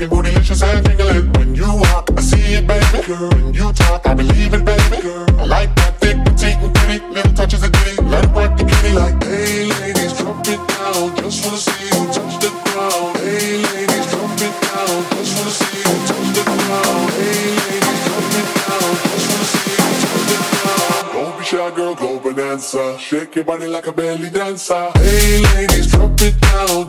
Your booty. When you walk, I see it, baby. Girl, when you talk, I believe it, baby. Girl, I like that thick, petite, and pretty. Little touches of ditty. Let it work the kitty like, hey, ladies, drop it down. Just wanna see you touch the ground. Hey, ladies, drop it down. Just wanna see you touch the ground. Hey, ladies, drop it down. Just wanna see you touch the ground. Don't be shy, girl, go bonanza. Shake your body like a belly dancer. Hey, ladies, drop it down.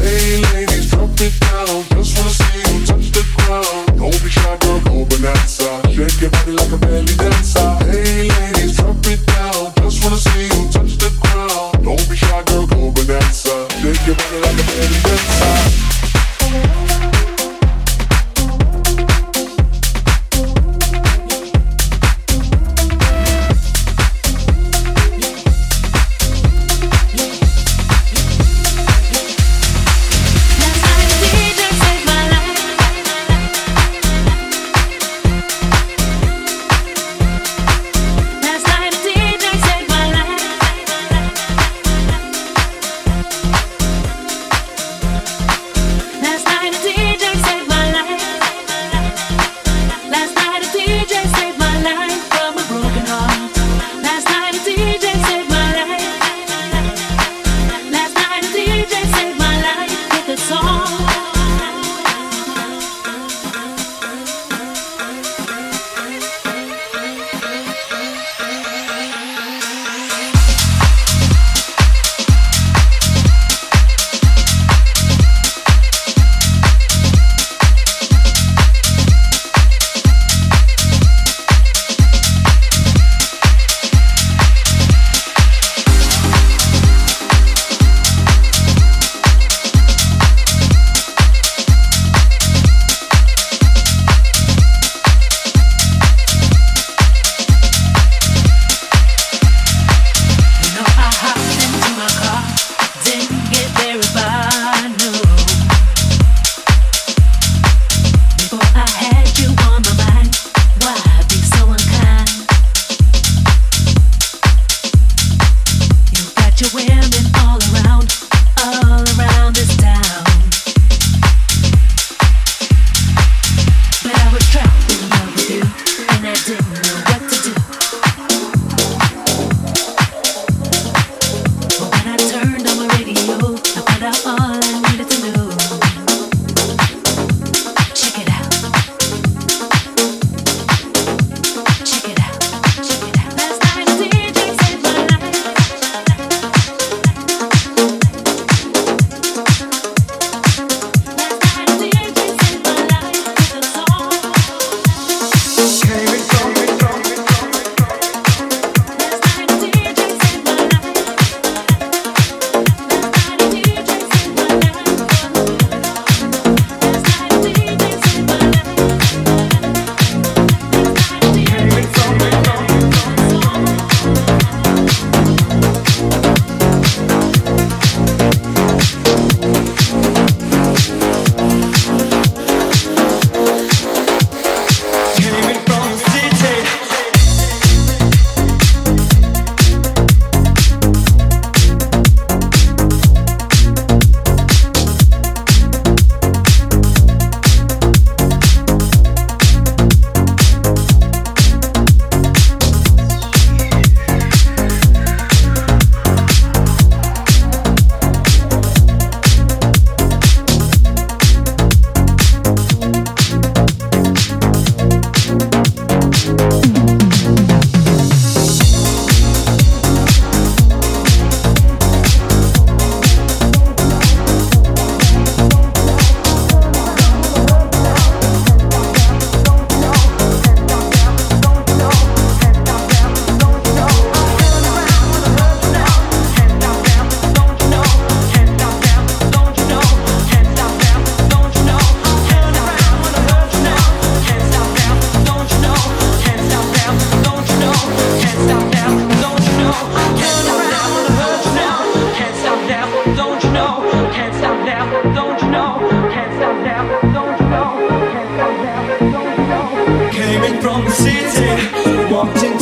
walked into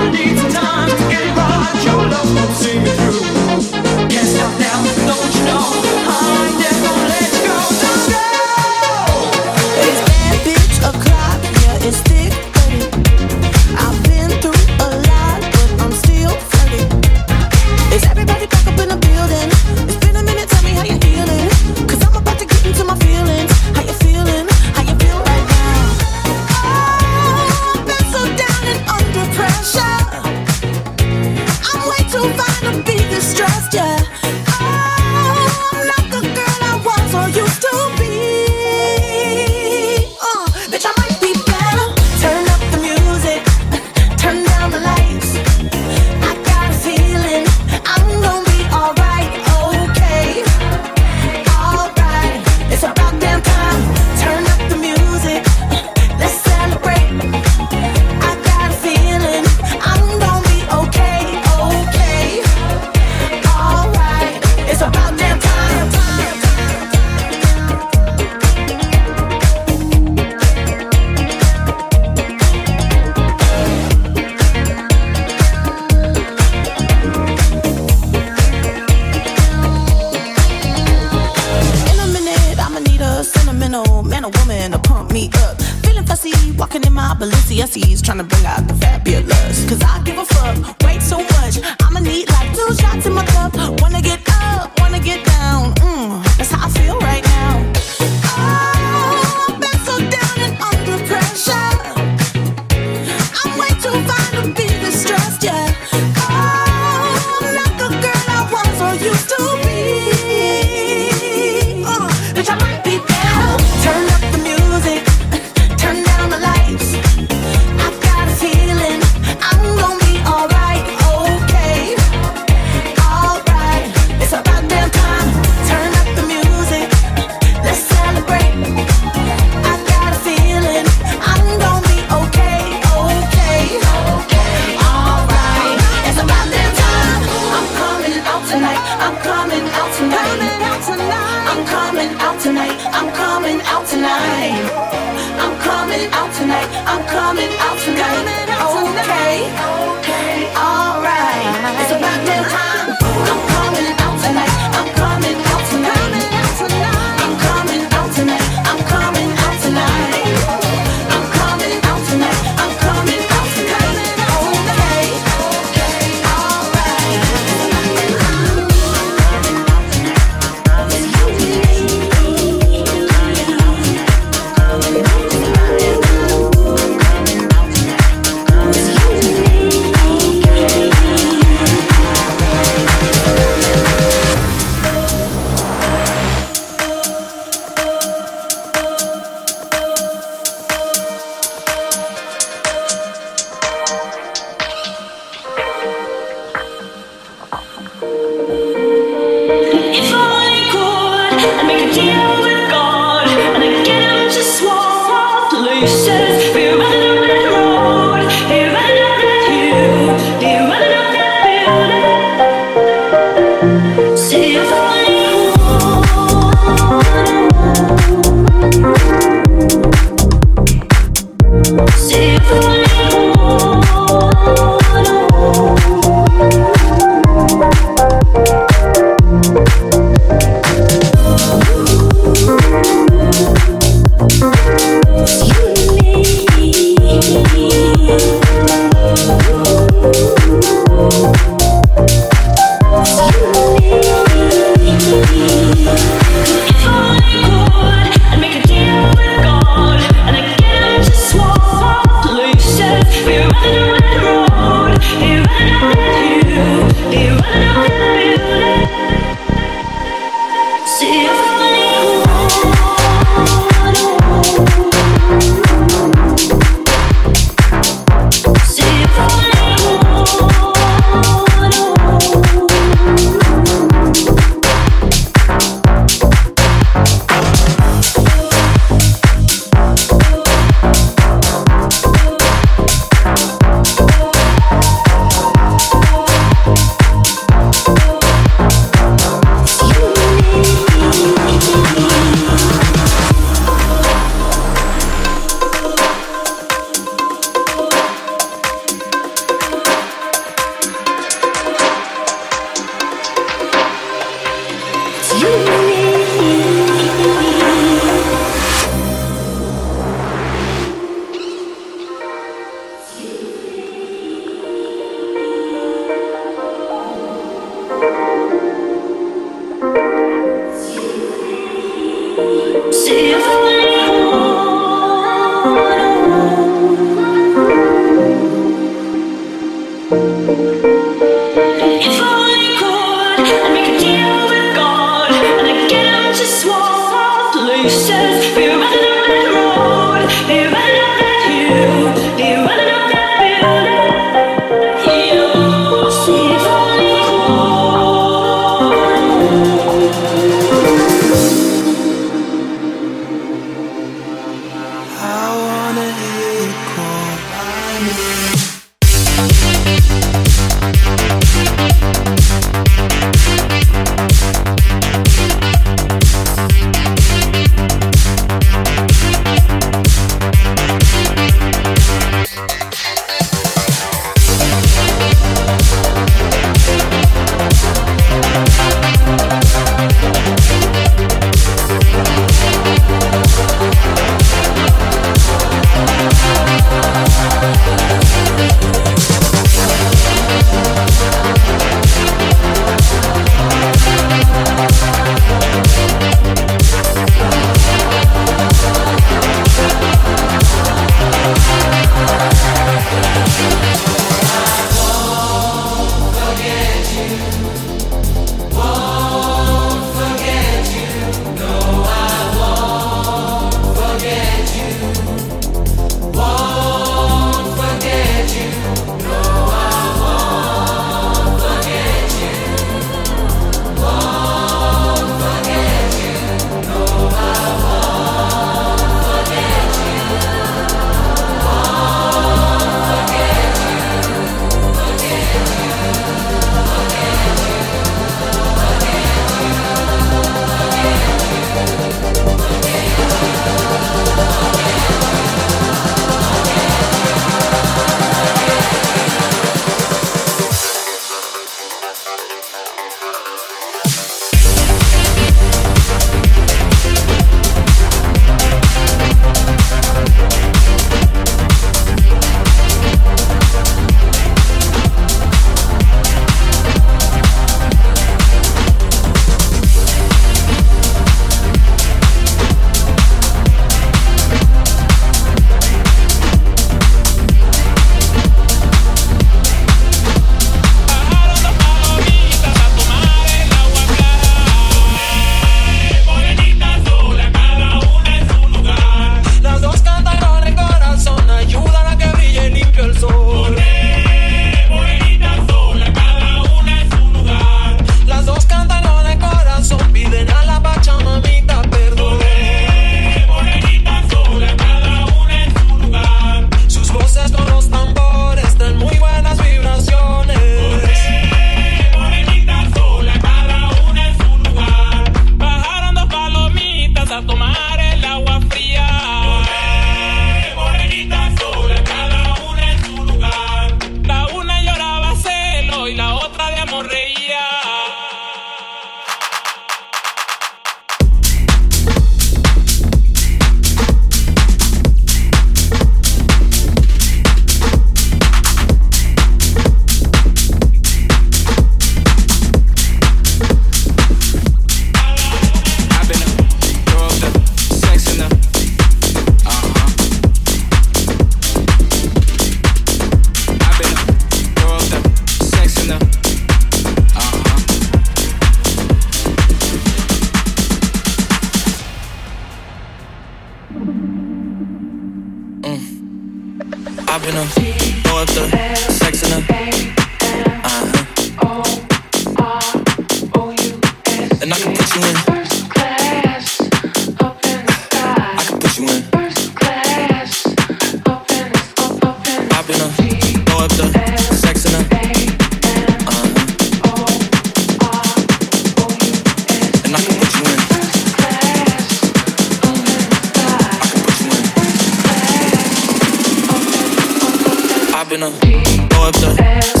been a. Throw up the.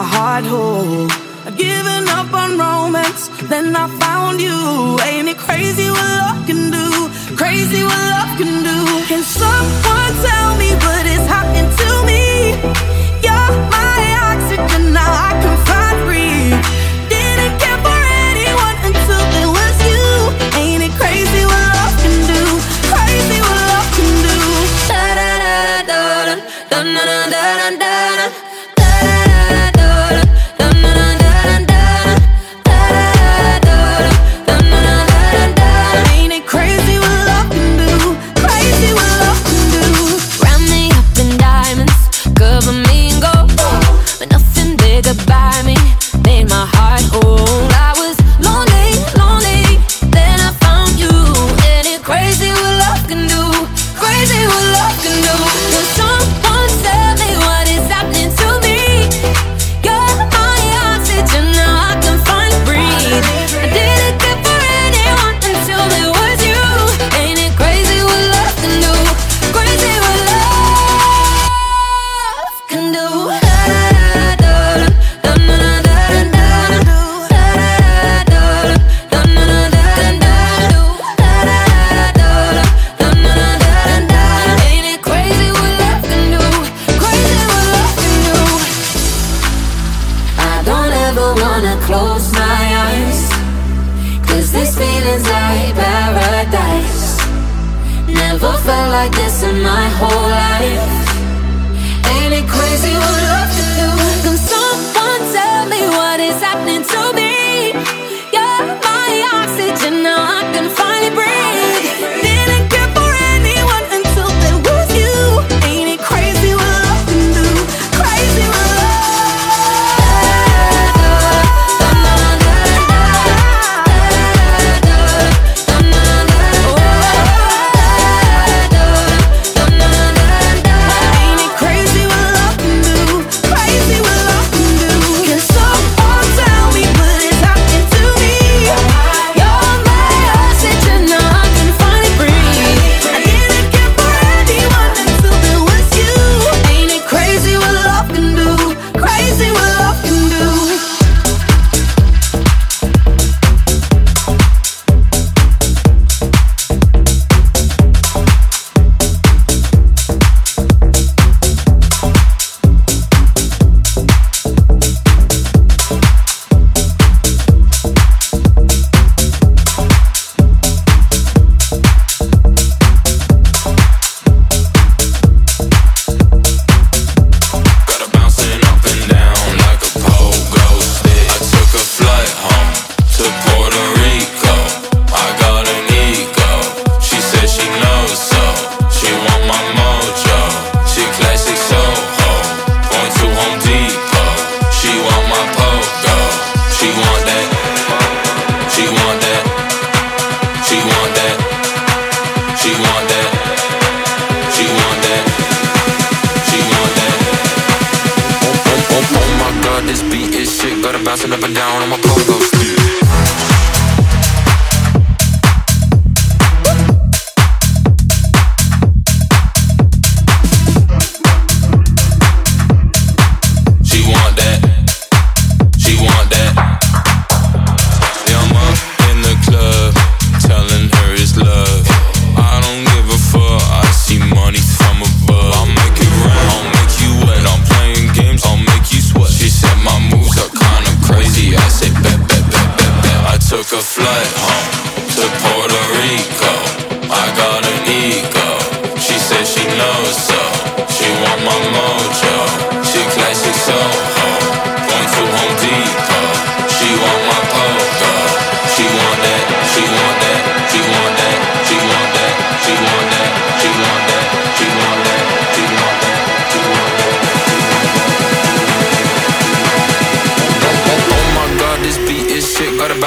My heart whole.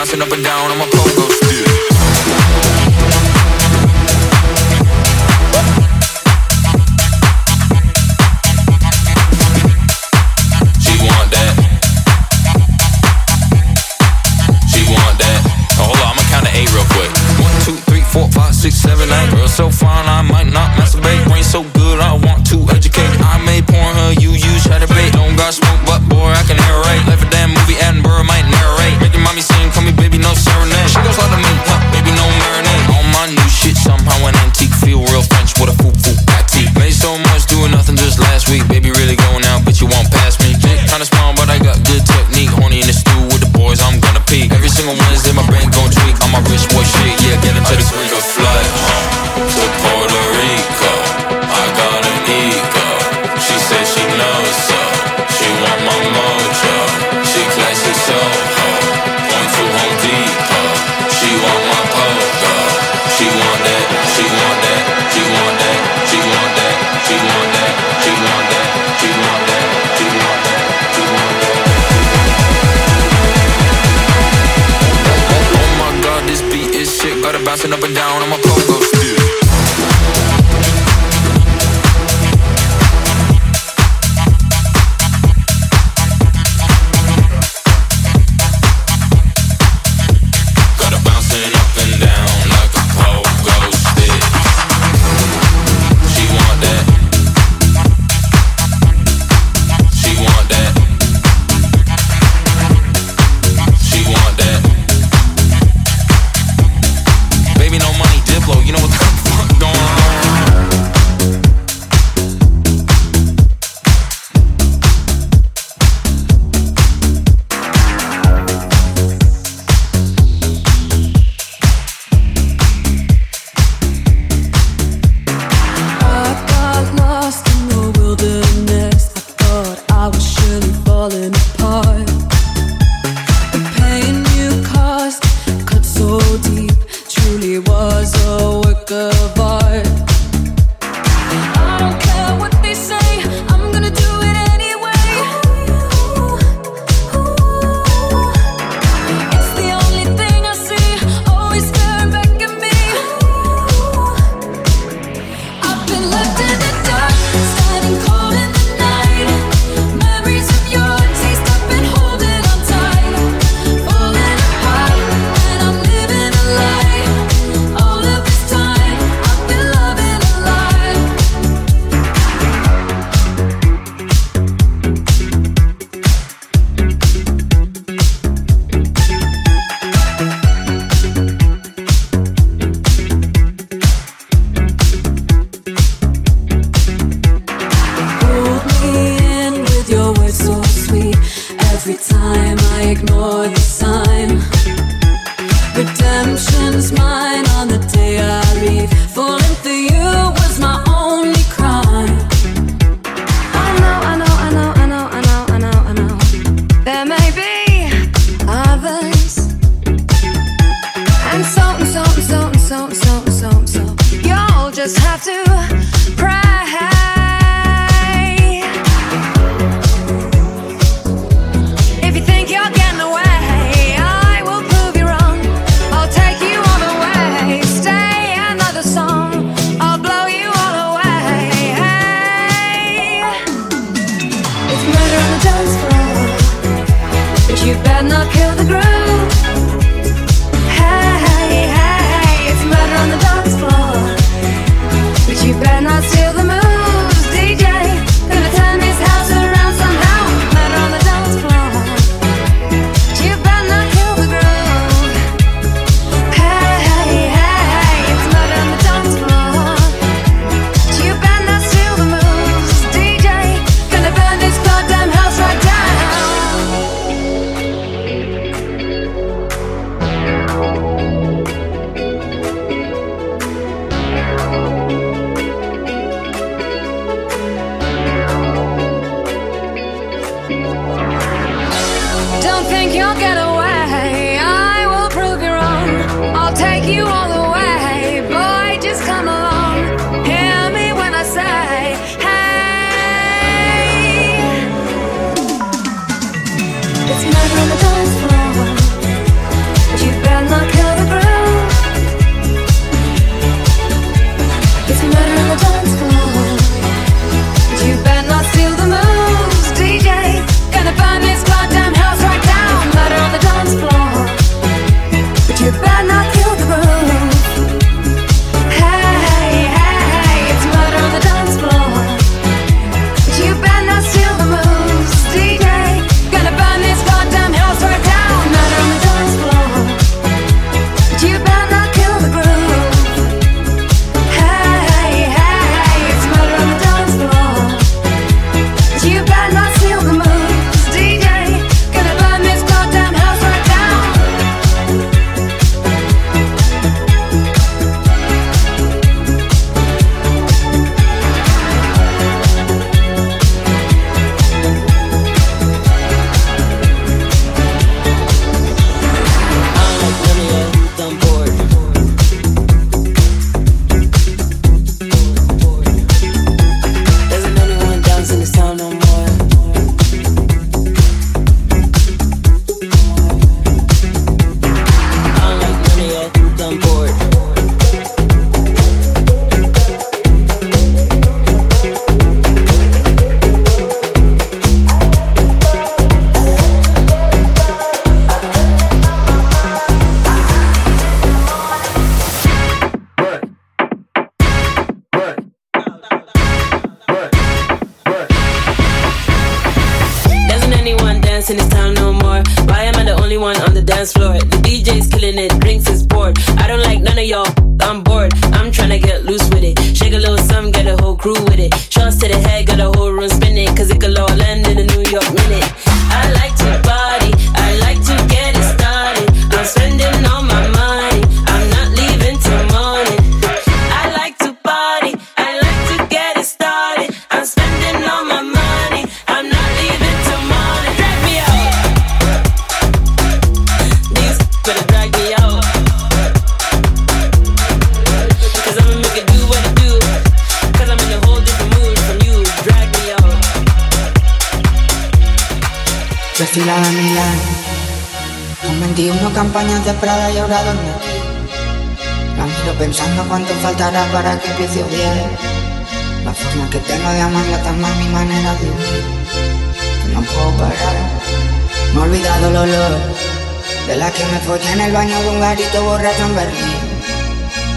Bouncing up and down on my You know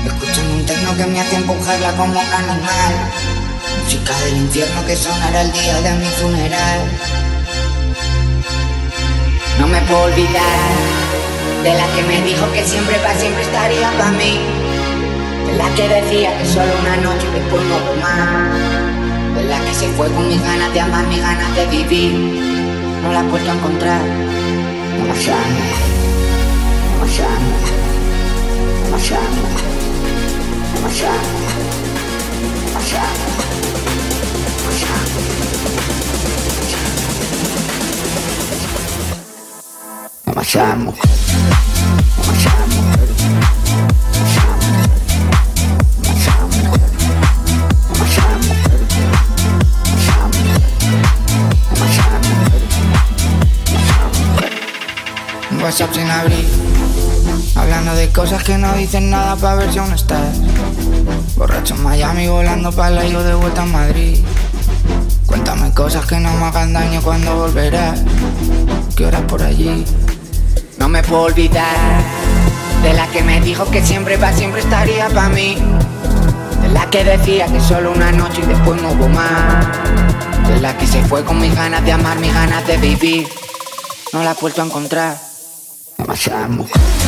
escuchando un techno que me hace empujarla como un animal. Música del infierno que sonará el día de mi funeral. No me puedo olvidar de la que me dijo que siempre para siempre estaría para mí. De la que decía que solo una noche y después no más. De la que se fue con mis ganas de amar, mis ganas de vivir. No la he vuelto a encontrar. No me llame, no me llame. WhatsApp sin abrir Hablando de cosas que no dicen nada para ver si aún estás. Borracho en Miami volando para la yo de vuelta a Madrid. Cuéntame cosas que no me hagan daño cuando volverás. ¿Qué horas por allí? No me puedo olvidar de la que me dijo que siempre pa' siempre estaría pa' mí. De la que decía que solo una noche y después no hubo más. De la que se fue con mis ganas de amar, mis ganas de vivir. No la he vuelto a encontrar. Demasiadas mujeres.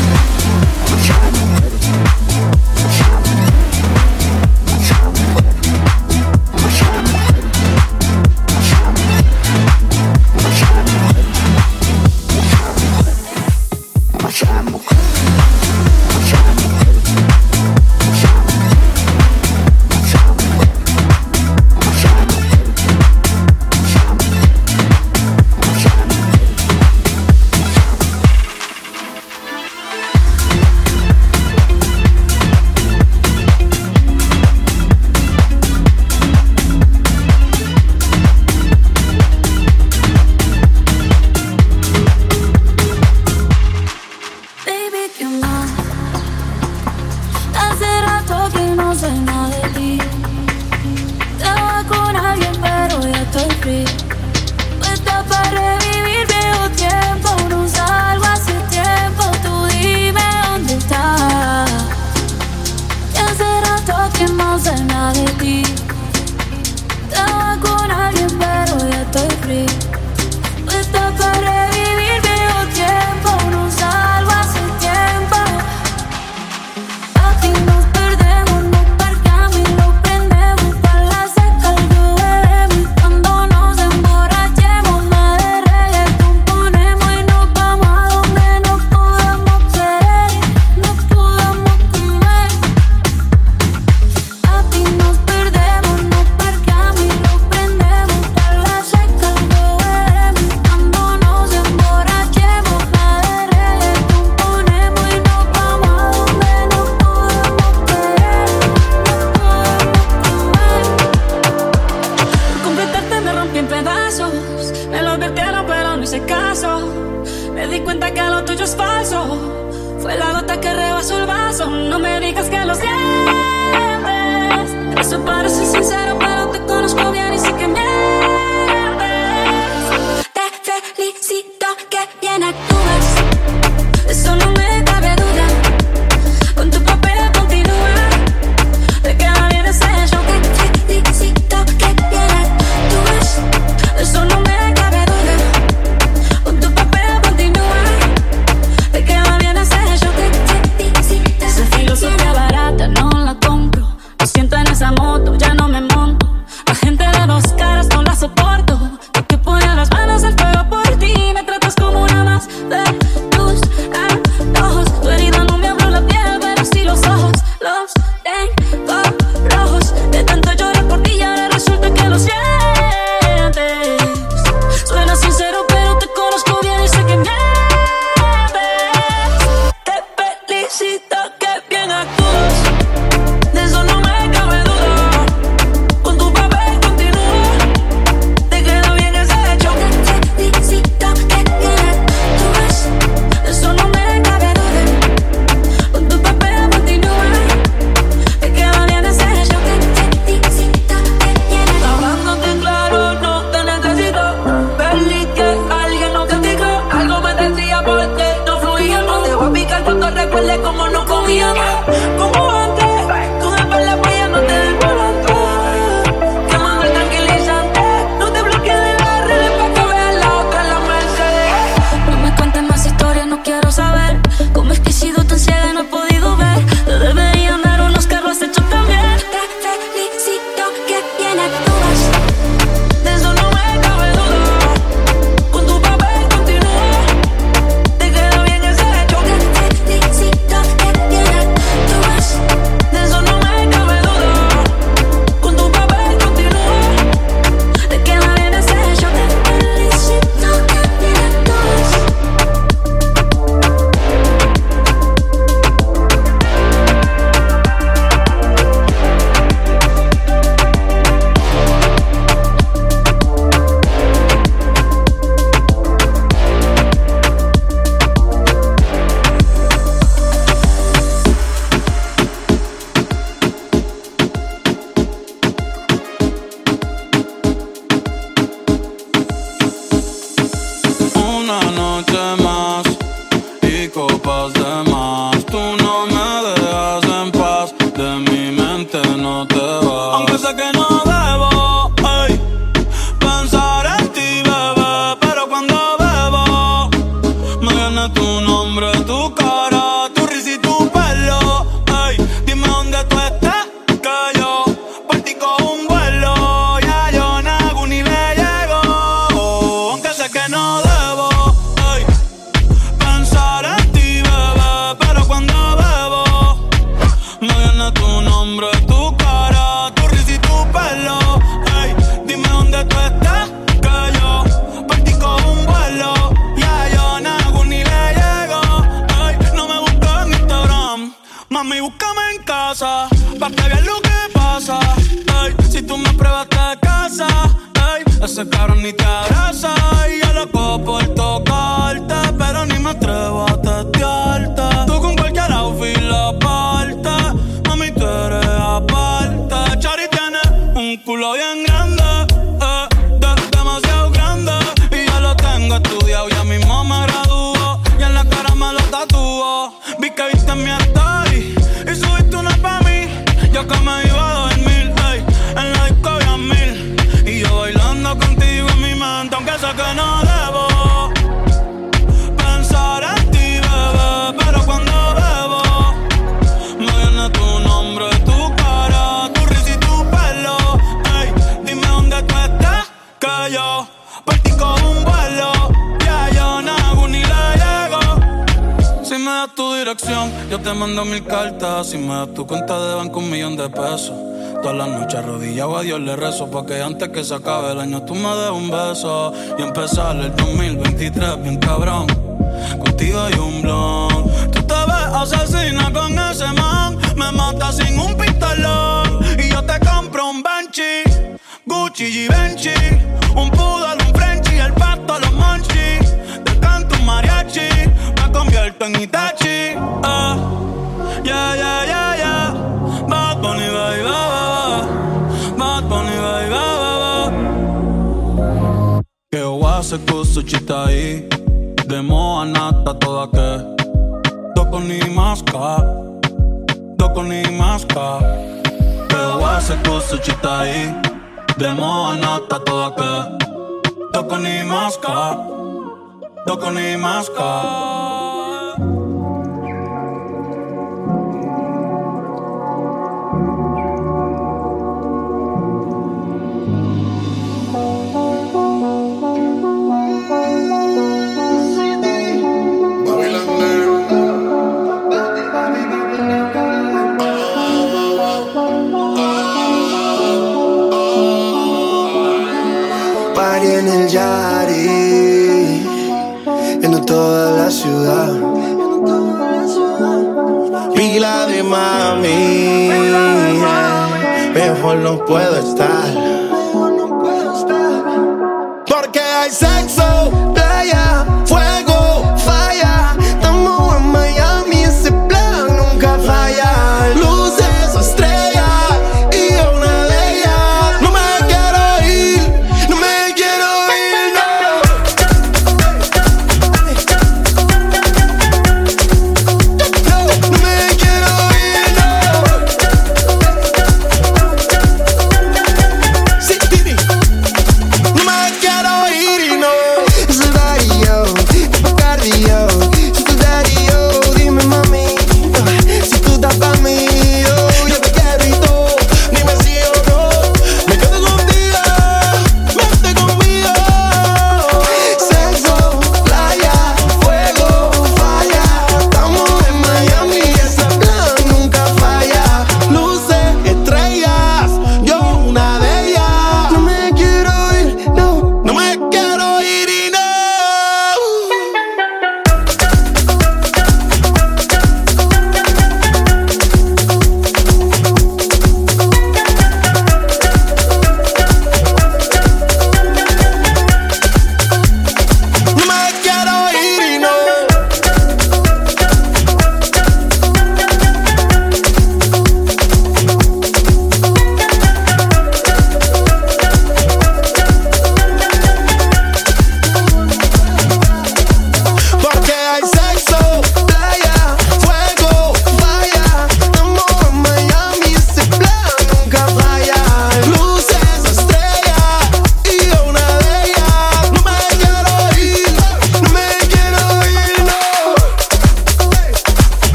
Shine rezo Porque antes que se acabe el año tú me des un beso. Y empezar el 2023 bien cabrón. Contigo hay un blon. Tú te ves asesina con ese man. Me mata sin un pistolón. Y yo te compro un Benchi Gucci y Benchi Un poodle, un Frenchy El pato, los monchis Te canto un mariachi. Me convierto en Itachi Que wase kusu chitai Demo anata toda que. Doko ni maska Doko ni maska Que wase kusu chitai Demo anata toda que. Doko ni maska Doko ni maska el Yari, en toda la ciudad. Pila de mami, mejor no puedo estar.